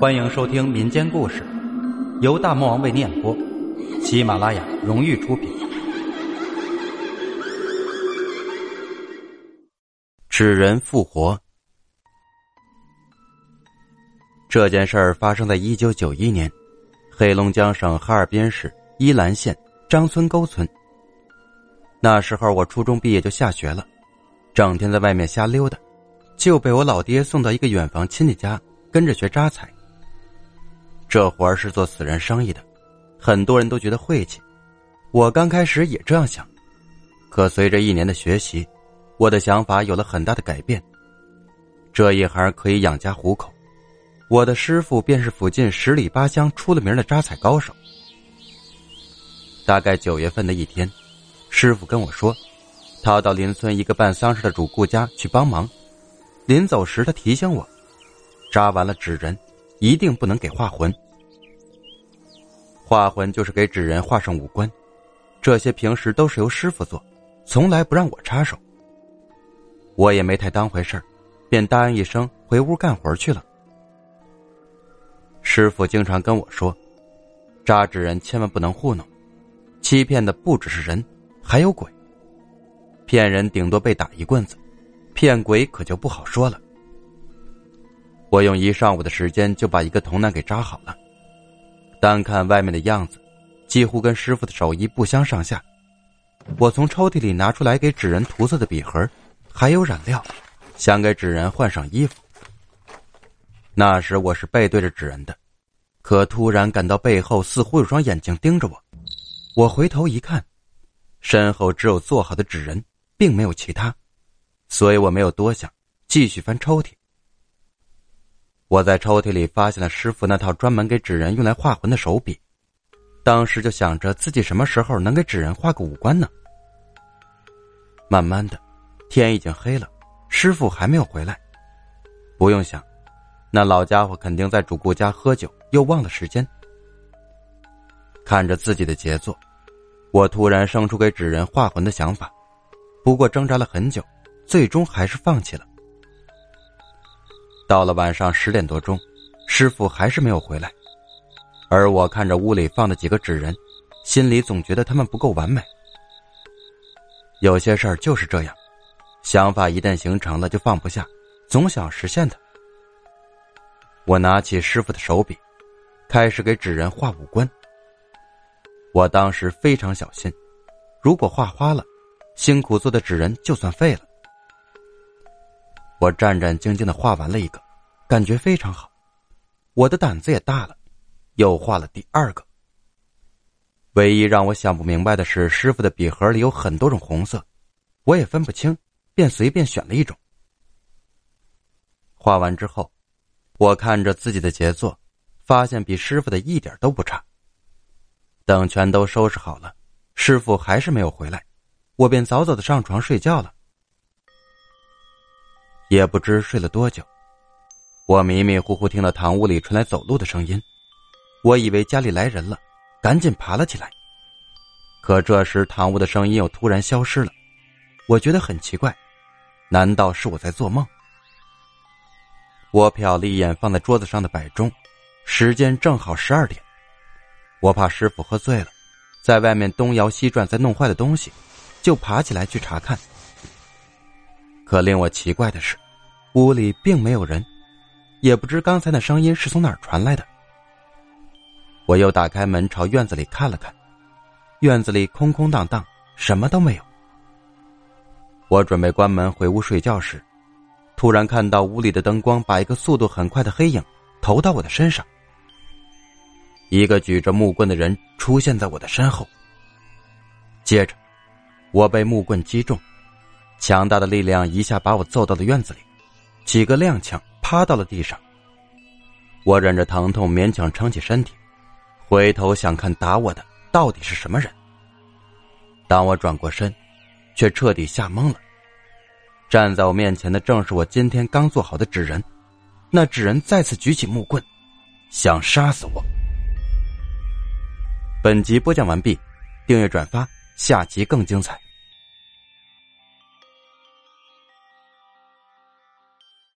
欢迎收听民间故事，由大魔王为你演播，喜马拉雅荣誉出品。纸人复活，这件事儿发生在一九九一年，黑龙江省哈尔滨市依兰县张村沟村。那时候我初中毕业就下学了，整天在外面瞎溜达，就被我老爹送到一个远房亲戚家跟着学扎彩。这活儿是做死人生意的，很多人都觉得晦气。我刚开始也这样想，可随着一年的学习，我的想法有了很大的改变。这一行可以养家糊口，我的师傅便是附近十里八乡出了名的扎彩高手。大概九月份的一天，师傅跟我说，他要到邻村一个办丧事的主顾家去帮忙。临走时，他提醒我，扎完了纸人，一定不能给画魂。画魂就是给纸人画上五官，这些平时都是由师傅做，从来不让我插手。我也没太当回事便答应一声，回屋干活去了。师傅经常跟我说，扎纸人千万不能糊弄，欺骗的不只是人，还有鬼。骗人顶多被打一棍子，骗鬼可就不好说了。我用一上午的时间就把一个童男给扎好了。单看外面的样子，几乎跟师傅的手艺不相上下。我从抽屉里拿出来给纸人涂色的笔盒，还有染料，想给纸人换上衣服。那时我是背对着纸人的，可突然感到背后似乎有双眼睛盯着我。我回头一看，身后只有做好的纸人，并没有其他，所以我没有多想，继续翻抽屉。我在抽屉里发现了师傅那套专门给纸人用来画魂的手笔，当时就想着自己什么时候能给纸人画个五官呢？慢慢的，天已经黑了，师傅还没有回来。不用想，那老家伙肯定在主顾家喝酒，又忘了时间。看着自己的杰作，我突然生出给纸人画魂的想法，不过挣扎了很久，最终还是放弃了。到了晚上十点多钟，师傅还是没有回来，而我看着屋里放的几个纸人，心里总觉得他们不够完美。有些事儿就是这样，想法一旦形成了就放不下，总想实现它。我拿起师傅的手笔，开始给纸人画五官。我当时非常小心，如果画花了，辛苦做的纸人就算废了。我战战兢兢的画完了一个，感觉非常好，我的胆子也大了，又画了第二个。唯一让我想不明白的是，师傅的笔盒里有很多种红色，我也分不清，便随便选了一种。画完之后，我看着自己的杰作，发现比师傅的一点都不差。等全都收拾好了，师傅还是没有回来，我便早早的上床睡觉了。也不知睡了多久，我迷迷糊糊听到堂屋里传来走路的声音，我以为家里来人了，赶紧爬了起来。可这时堂屋的声音又突然消失了，我觉得很奇怪，难道是我在做梦？我瞟了一眼放在桌子上的摆钟，时间正好十二点。我怕师傅喝醉了，在外面东摇西转，再弄坏的东西，就爬起来去查看。可令我奇怪的是。屋里并没有人，也不知刚才那声音是从哪儿传来的。我又打开门朝院子里看了看，院子里空空荡荡，什么都没有。我准备关门回屋睡觉时，突然看到屋里的灯光把一个速度很快的黑影投到我的身上。一个举着木棍的人出现在我的身后，接着我被木棍击中，强大的力量一下把我揍到了院子里。几个踉跄，趴到了地上。我忍着疼痛，勉强撑起身体，回头想看打我的到底是什么人。当我转过身，却彻底吓懵了。站在我面前的正是我今天刚做好的纸人。那纸人再次举起木棍，想杀死我。本集播讲完毕，订阅转发，下集更精彩。